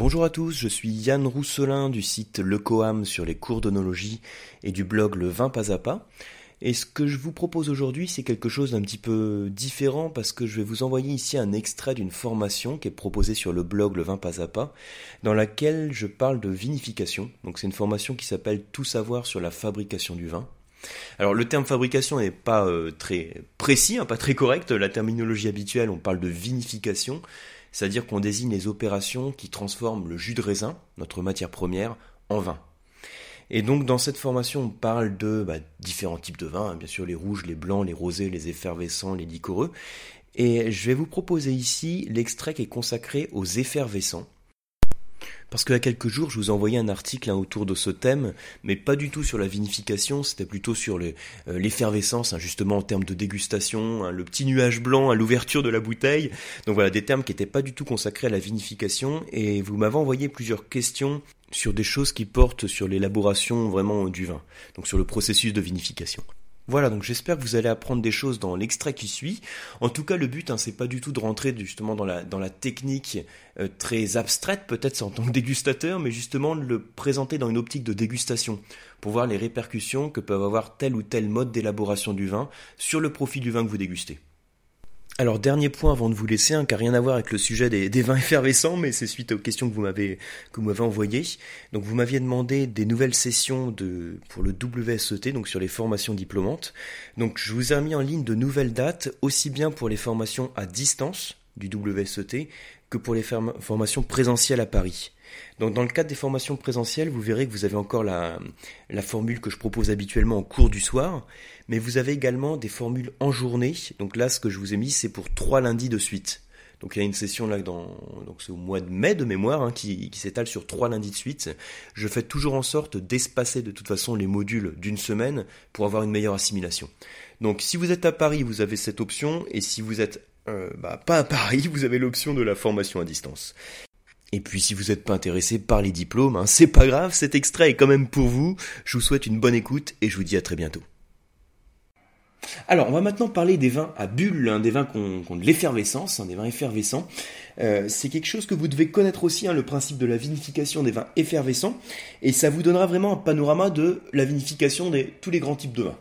Bonjour à tous, je suis Yann Rousselin du site Le Coam sur les cours d'onologie et du blog Le Vin Pas à Pas. Et ce que je vous propose aujourd'hui, c'est quelque chose d'un petit peu différent parce que je vais vous envoyer ici un extrait d'une formation qui est proposée sur le blog Le Vin Pas à Pas, dans laquelle je parle de vinification. Donc c'est une formation qui s'appelle Tout savoir sur la fabrication du vin. Alors le terme fabrication n'est pas euh, très précis, hein, pas très correct. La terminologie habituelle, on parle de vinification c'est-à-dire qu'on désigne les opérations qui transforment le jus de raisin, notre matière première, en vin. Et donc dans cette formation, on parle de bah, différents types de vins, hein, bien sûr les rouges, les blancs, les rosés, les effervescents, les liquoreux. Et je vais vous proposer ici l'extrait qui est consacré aux effervescents. Parce qu'il y a quelques jours, je vous ai envoyé un article hein, autour de ce thème, mais pas du tout sur la vinification, c'était plutôt sur euh, l'effervescence, hein, justement en termes de dégustation, hein, le petit nuage blanc à l'ouverture de la bouteille. Donc voilà, des termes qui n'étaient pas du tout consacrés à la vinification, et vous m'avez envoyé plusieurs questions sur des choses qui portent sur l'élaboration vraiment du vin, donc sur le processus de vinification. Voilà, donc j'espère que vous allez apprendre des choses dans l'extrait qui suit. En tout cas, le but, hein, c'est pas du tout de rentrer justement dans la, technique euh, très abstraite, peut-être en tant que dégustateur, mais justement de le présenter dans une optique de dégustation, pour voir les répercussions que peuvent avoir tel ou tel mode d'élaboration du vin sur le profit du vin que vous dégustez. Alors dernier point avant de vous laisser, hein, qui n'a rien à voir avec le sujet des, vins effervescents, mais c'est suite aux questions que vous m'avez envoyées. Donc vous m'aviez demandé des nouvelles sessions pour le WSET, donc sur les formations diplômantes. Donc je vous ai mis en ligne de nouvelles dates, aussi bien pour les formations à distance du WSET que pour les formations présentielles à Paris. Donc dans le cadre des formations présentielles, vous verrez que vous avez encore la, la formule que je propose habituellement en cours du soir, mais vous avez également des formules en journée. Donc là, ce que je vous ai mis, c'est pour trois lundis de suite. Donc il y a une session là dans donc c'est au mois de mai de mémoire hein, qui, qui s'étale sur trois lundis de suite. Je fais toujours en sorte d'espacer de toute façon les modules d'une semaine pour avoir une meilleure assimilation. Donc si vous êtes à Paris, vous avez cette option et si vous êtes euh, bah, pas à Paris, vous avez l'option de la formation à distance. Et puis si vous n'êtes pas intéressé par les diplômes, hein, c'est pas grave, cet extrait est quand même pour vous. Je vous souhaite une bonne écoute et je vous dis à très bientôt. Alors, on va maintenant parler des vins à bulles, hein, des vins qui ont, de l'effervescence, hein, des vins effervescents. Euh, c'est quelque chose que vous devez connaître aussi, le principe de la vinification des vins effervescents, et ça vous donnera vraiment un panorama de la vinification de tous les grands types de vins.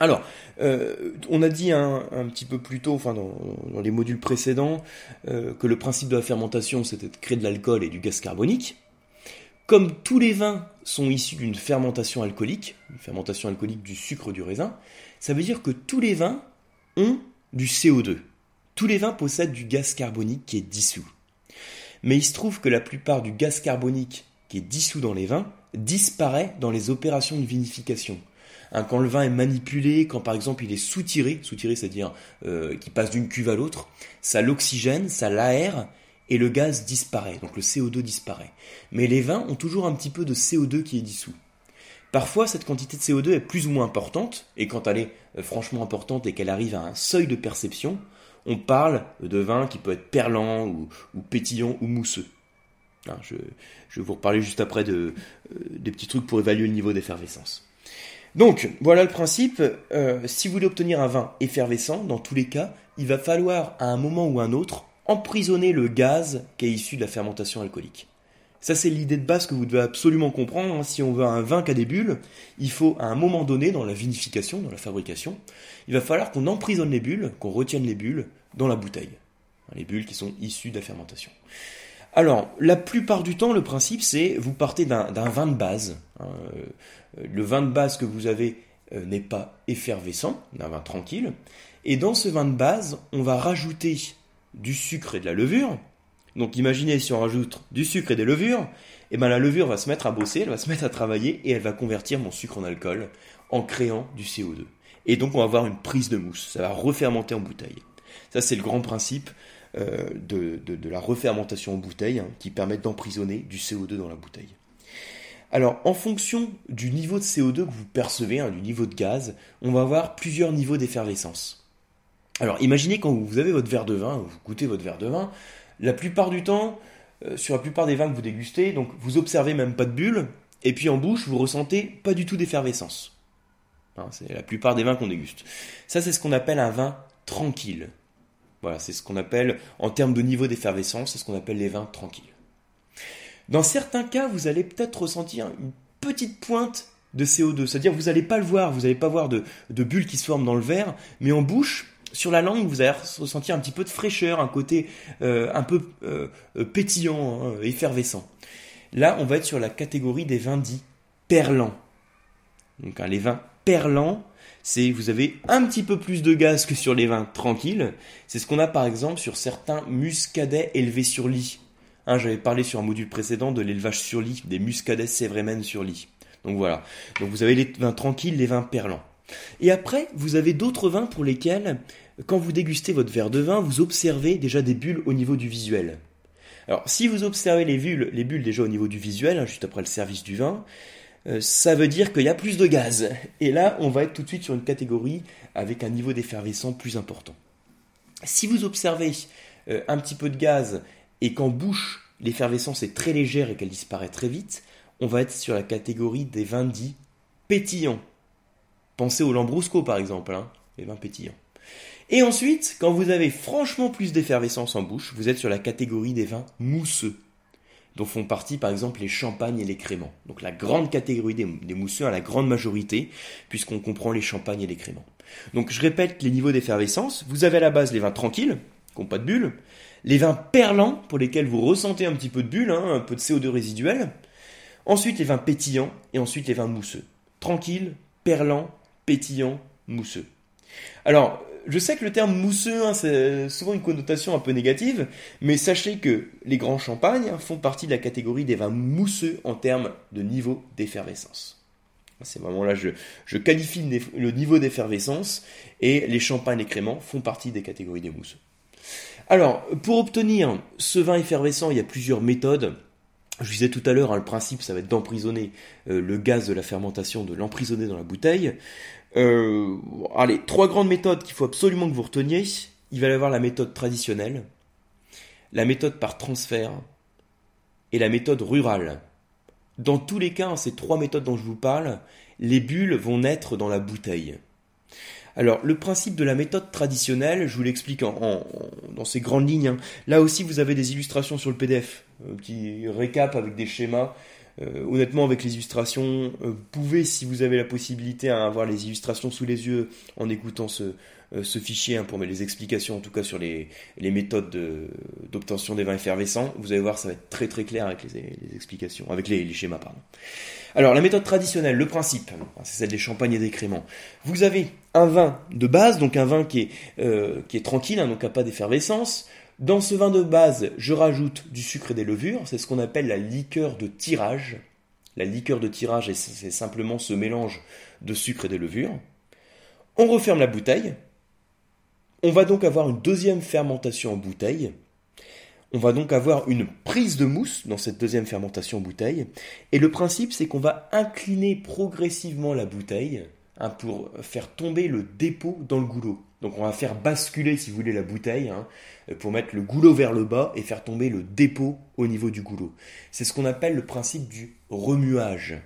Alors, euh, on a dit un, petit peu plus tôt, enfin dans, les modules précédents, euh, que le principe de la fermentation, c'était de créer de l'alcool et du gaz carbonique. Comme tous les vins sont issus d'une fermentation alcoolique, une fermentation alcoolique du sucre du raisin, ça veut dire que tous les vins ont du CO2. Tous les vins possèdent du gaz carbonique qui est dissous. Mais il se trouve que la plupart du gaz carbonique qui est dissous dans les vins disparaît dans les opérations de vinification. Hein, quand le vin est manipulé, quand par exemple il est soutiré, soutiré c'est-à-dire euh, qu'il passe d'une cuve à l'autre, ça l'oxygène, ça l'aère et le gaz disparaît, donc le CO2 disparaît. Mais les vins ont toujours un petit peu de CO2 qui est dissous. Parfois, cette quantité de CO2 est plus ou moins importante, et quand elle est euh, franchement importante et qu'elle arrive à un seuil de perception, on parle de vin qui peut être perlant ou, pétillant ou mousseux. Hein, je, vais vous reparler juste après de, euh, des petits trucs pour évaluer le niveau d'effervescence. Donc, voilà le principe. Euh, si vous voulez obtenir un vin effervescent, dans tous les cas, il va falloir à un moment ou un autre emprisonner le gaz qui est issu de la fermentation alcoolique. Ça, c'est l'idée de base que vous devez absolument comprendre. Hein. Si on veut un vin qui a des bulles, il faut, à un moment donné, dans la vinification, dans la fabrication, il va falloir qu'on emprisonne les bulles, qu'on retienne les bulles dans la bouteille. Les bulles qui sont issues de la fermentation. Alors, la plupart du temps, le principe, c'est vous partez d'un vin de base. Hein. Euh, le vin de base que vous avez euh, n'est pas effervescent, un vin tranquille. Et dans ce vin de base, on va rajouter du sucre et de la levure. Donc imaginez si on rajoute du sucre et des levures, et eh ben la levure va se mettre à bosser, elle va se mettre à travailler et elle va convertir mon sucre en alcool en créant du CO2. Et donc on va avoir une prise de mousse, ça va refermenter en bouteille. Ça c'est le grand principe euh, de, la refermentation en bouteille hein, qui permet d'emprisonner du CO2 dans la bouteille. Alors, en fonction du niveau de CO2 que vous percevez, hein, du niveau de gaz, on va avoir plusieurs niveaux d'effervescence. Alors, imaginez quand vous avez votre verre de vin, vous goûtez votre verre de vin, la plupart du temps, euh, sur la plupart des vins que vous dégustez, donc vous observez même pas de bulles, et puis en bouche, vous ressentez pas du tout d'effervescence. Hein, c'est la plupart des vins qu'on déguste. Ça, c'est ce qu'on appelle un vin tranquille. Voilà, c'est ce qu'on appelle, en termes de niveau d'effervescence, c'est ce qu'on appelle les vins tranquilles. Dans certains cas, vous allez peut-être ressentir une petite pointe de CO2, c'est-à-dire vous n'allez pas le voir, vous n'allez pas voir de, bulles qui se forment dans le verre, mais en bouche, sur la langue, vous allez ressentir un petit peu de fraîcheur, un côté euh, un peu euh, pétillant, hein, effervescent. Là, on va être sur la catégorie des vins dits perlants. Donc hein, les vins perlants, c'est vous avez un petit peu plus de gaz que sur les vins tranquilles. C'est ce qu'on a par exemple sur certains muscadets élevés sur lit. Hein, j'avais parlé sur un module précédent de l'élevage sur lit, des muscadets sévrémen sur lit. Donc voilà. Donc vous avez les vins tranquilles, les vins perlants. Et après, vous avez d'autres vins pour lesquels, quand vous dégustez votre verre de vin, vous observez déjà des bulles au niveau du visuel. Alors, si vous observez les bulles, les bulles déjà au niveau du visuel, hein, juste après le service du vin, ça veut dire qu'il y a plus de gaz. Et là, on va être tout de suite sur une catégorie avec un niveau d'effervescence plus important. Si vous observez euh, un petit peu de gaz et qu'en bouche, l'effervescence est très légère et qu'elle disparaît très vite, on va être sur la catégorie des vins dits pétillants. Pensez au Lambrusco par exemple, hein, les vins pétillants. Et ensuite, quand vous avez franchement plus d'effervescence en bouche, vous êtes sur la catégorie des vins mousseux dont font partie par exemple les champagnes et les créments. Donc la grande catégorie des, mousseux à la grande majorité, puisqu'on comprend les champagnes et les créments. Donc je répète les niveaux d'effervescence. Vous avez à la base les vins tranquilles, qui n'ont pas de bulles, les vins perlants, pour lesquels vous ressentez un petit peu de bulles, hein, un peu de CO2 résiduel, ensuite les vins pétillants, et ensuite les vins mousseux. Tranquilles, perlants, pétillants, mousseux. Alors, je sais que le terme mousseux, hein, c'est souvent une connotation un peu négative, mais sachez que les grands champagnes font partie de la catégorie des vins mousseux en termes de niveau d'effervescence. C'est vraiment là, je, je qualifie le niveau d'effervescence et les champagnes et créments font partie des catégories des mousseux. Alors, pour obtenir ce vin effervescent, il y a plusieurs méthodes. Je disais tout à l'heure, hein, le principe, ça va être d'emprisonner euh, le gaz de la fermentation, de l'emprisonner dans la bouteille. Euh, allez, trois grandes méthodes qu'il faut absolument que vous reteniez. Il va y avoir la méthode traditionnelle, la méthode par transfert et la méthode rurale. Dans tous les cas, ces trois méthodes dont je vous parle, les bulles vont naître dans la bouteille. Alors, le principe de la méthode traditionnelle, je vous l'explique en, dans ces grandes lignes. Hein. Là aussi, vous avez des illustrations sur le PDF, un petit récap avec des schémas. Euh, honnêtement, avec les illustrations, euh, vous pouvez, si vous avez la possibilité, avoir les illustrations sous les yeux en écoutant ce, euh, fichier hein, pour mettre les explications, en tout cas sur les, méthodes d'obtention des vins effervescents. Vous allez voir, ça va être très très clair avec les, explications, avec les, schémas, pardon. Alors, la méthode traditionnelle, le principe, hein, c'est celle des champagnes et des créments. Vous avez un vin de base, donc un vin qui est, qui est tranquille, hein, donc qui n'a pas d'effervescence. Dans ce vin de base, je rajoute du sucre et des levures, c'est ce qu'on appelle la liqueur de tirage. La liqueur de tirage, c'est simplement ce mélange de sucre et de levure. On referme la bouteille. On va donc avoir une deuxième fermentation en bouteille. On va donc avoir une prise de mousse dans cette deuxième fermentation en bouteille. Et le principe, c'est qu'on va incliner progressivement la bouteille hein, pour faire tomber le dépôt dans le goulot. Donc on va faire basculer, si vous voulez, la bouteille hein, pour mettre le goulot vers le bas et faire tomber le dépôt au niveau du goulot. C'est ce qu'on appelle le principe du remuage.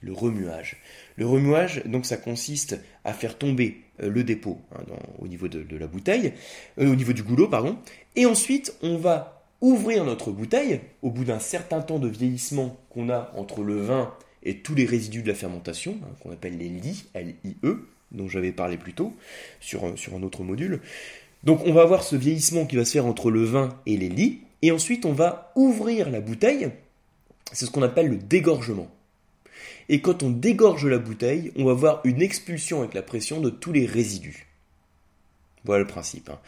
Le remuage. Le remuage, donc ça consiste à faire tomber le dépôt hein, au niveau de, la bouteille, euh, au niveau du goulot, pardon, et ensuite on va ouvrir notre bouteille au bout d'un certain temps de vieillissement qu'on a entre le vin et tous les résidus de la fermentation, hein, qu'on appelle les lits, L-I-E, dont j'avais parlé plus tôt sur, sur un autre module. Donc on va avoir ce vieillissement qui va se faire entre le vin et les lits, et ensuite on va ouvrir la bouteille, c'est ce qu'on appelle le dégorgement. Et quand on dégorge la bouteille, on va avoir une expulsion avec la pression de tous les résidus. Voilà le principe. Hein.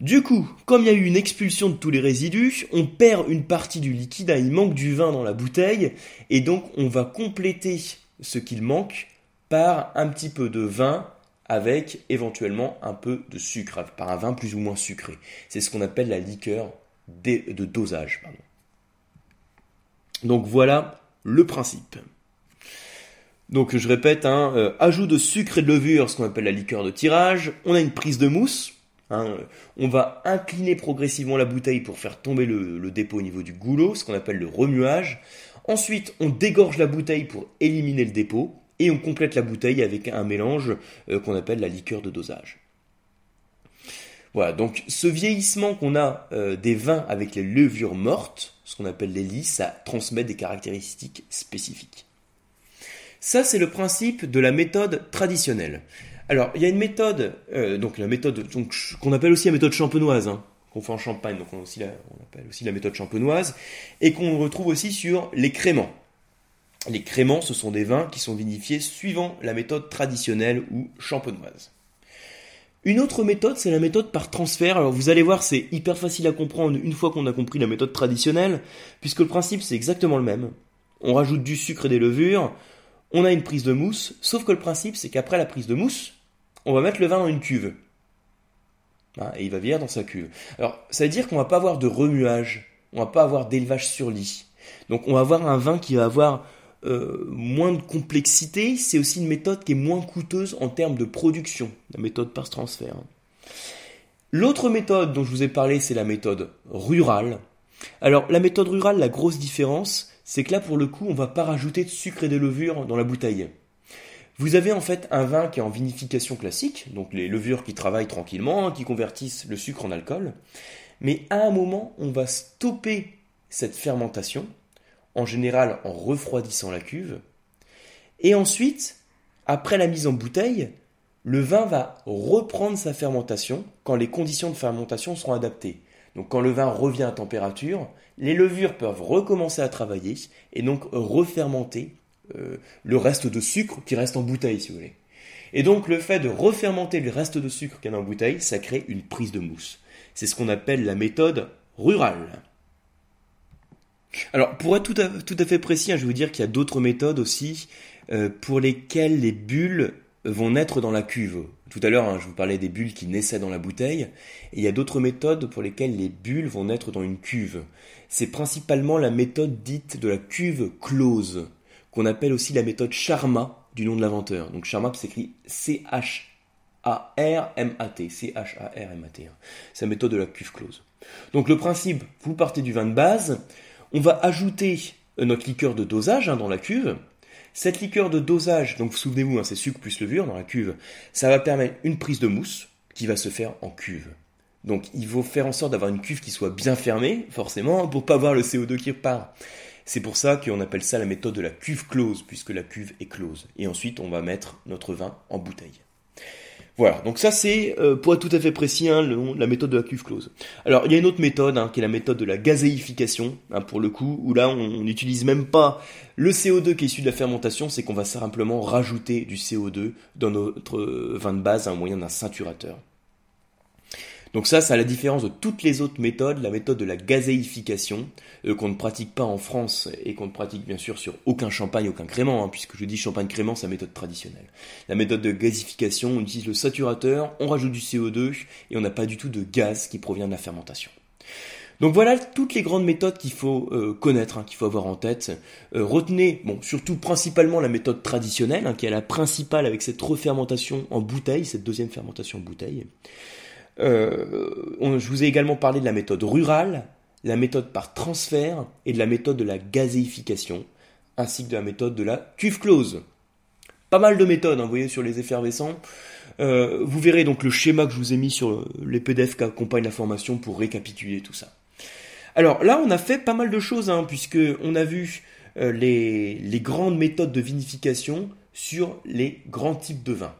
Du coup, comme il y a eu une expulsion de tous les résidus, on perd une partie du liquide, hein, il manque du vin dans la bouteille, et donc on va compléter ce qu'il manque par un petit peu de vin avec éventuellement un peu de sucre, par un vin plus ou moins sucré. C'est ce qu'on appelle la liqueur de dosage. Donc voilà le principe. Donc je répète, hein, euh, ajout de sucre et de levure, ce qu'on appelle la liqueur de tirage. On a une prise de mousse. Hein, on va incliner progressivement la bouteille pour faire tomber le, dépôt au niveau du goulot, ce qu'on appelle le remuage. Ensuite, on dégorge la bouteille pour éliminer le dépôt et on complète la bouteille avec un mélange euh, qu'on appelle la liqueur de dosage. Voilà, donc ce vieillissement qu'on a euh, des vins avec les levures mortes, ce qu'on appelle les lits, ça transmet des caractéristiques spécifiques. Ça, c'est le principe de la méthode traditionnelle. Alors, il y a une méthode, euh, donc la méthode qu'on appelle aussi la méthode champenoise, hein, qu'on fait en Champagne, donc on, on appelle aussi la méthode champenoise, et qu'on retrouve aussi sur les créments. Les créments, ce sont des vins qui sont vinifiés suivant la méthode traditionnelle ou champenoise. Une autre méthode, c'est la méthode par transfert. Alors vous allez voir, c'est hyper facile à comprendre une fois qu'on a compris la méthode traditionnelle, puisque le principe c'est exactement le même. On rajoute du sucre et des levures, on a une prise de mousse, sauf que le principe c'est qu'après la prise de mousse, on va mettre le vin dans une cuve. Hein, et il va vieillir dans sa cuve. Alors ça veut dire qu'on va pas avoir de remuage, on va pas avoir d'élevage sur lit. Donc on va avoir un vin qui va avoir euh, moins de complexité, c'est aussi une méthode qui est moins coûteuse en termes de production, la méthode par transfert. L'autre méthode dont je vous ai parlé, c'est la méthode rurale. Alors la méthode rurale, la grosse différence, c'est que là pour le coup, on va pas rajouter de sucre et de levure dans la bouteille. Vous avez en fait un vin qui est en vinification classique, donc les levures qui travaillent tranquillement, qui convertissent le sucre en alcool, mais à un moment, on va stopper cette fermentation en général en refroidissant la cuve. Et ensuite, après la mise en bouteille, le vin va reprendre sa fermentation quand les conditions de fermentation seront adaptées. Donc quand le vin revient à température, les levures peuvent recommencer à travailler et donc refermenter euh, le reste de sucre qui reste en bouteille, si vous voulez. Et donc le fait de refermenter le reste de sucre qui est en bouteille, ça crée une prise de mousse. C'est ce qu'on appelle la méthode rurale. Alors, pour être tout à, tout à fait précis, hein, je vais vous dire qu'il y a d'autres méthodes aussi euh, pour lesquelles les bulles vont naître dans la cuve. Tout à l'heure, hein, je vous parlais des bulles qui naissaient dans la bouteille, et il y a d'autres méthodes pour lesquelles les bulles vont naître dans une cuve. C'est principalement la méthode dite de la cuve close, qu'on appelle aussi la méthode Charma, du nom de l'inventeur. Donc Charma qui s'écrit C-H-A-R-M-A-T, C-H-A-R-M-A-T. Hein. C'est la méthode de la cuve close. Donc le principe, vous partez du vin de base, on va ajouter euh, notre liqueur de dosage hein, dans la cuve. Cette liqueur de dosage, donc souvenez-vous, hein, c'est sucre plus levure dans la cuve, ça va permettre une prise de mousse qui va se faire en cuve. Donc il faut faire en sorte d'avoir une cuve qui soit bien fermée, forcément, pour pas voir le CO2 qui repart. C'est pour ça qu'on appelle ça la méthode de la cuve close, puisque la cuve est close. Et ensuite, on va mettre notre vin en bouteille. Voilà, donc ça c'est, euh, pour être tout à fait précis, hein, la méthode de la cuve close. Alors il y a une autre méthode, hein, qui est la méthode de la gazéification, hein, pour le coup, où là on n'utilise même pas le CO2 qui est issu de la fermentation, c'est qu'on va simplement rajouter du CO2 dans notre euh, vin de base à moyen d'un ceinturateur. Donc ça, c'est la différence de toutes les autres méthodes, la méthode de la gazéification, euh, qu'on ne pratique pas en France et qu'on ne pratique bien sûr sur aucun champagne, aucun crément, hein, puisque je dis champagne crément, c'est la méthode traditionnelle. La méthode de gazification, on utilise le saturateur, on rajoute du CO2 et on n'a pas du tout de gaz qui provient de la fermentation. Donc voilà toutes les grandes méthodes qu'il faut euh, connaître, hein, qu'il faut avoir en tête. Euh, retenez, bon, surtout principalement la méthode traditionnelle, hein, qui est la principale avec cette refermentation en bouteille, cette deuxième fermentation en bouteille. Euh, je vous ai également parlé de la méthode rurale, la méthode par transfert et de la méthode de la gazéification, ainsi que de la méthode de la cuve close. Pas mal de méthodes, hein, vous voyez, sur les effervescents. Euh, vous verrez donc le schéma que je vous ai mis sur les PDF qui accompagnent la formation pour récapituler tout ça. Alors là, on a fait pas mal de choses, hein, puisque on a vu euh, les, les grandes méthodes de vinification sur les grands types de vins.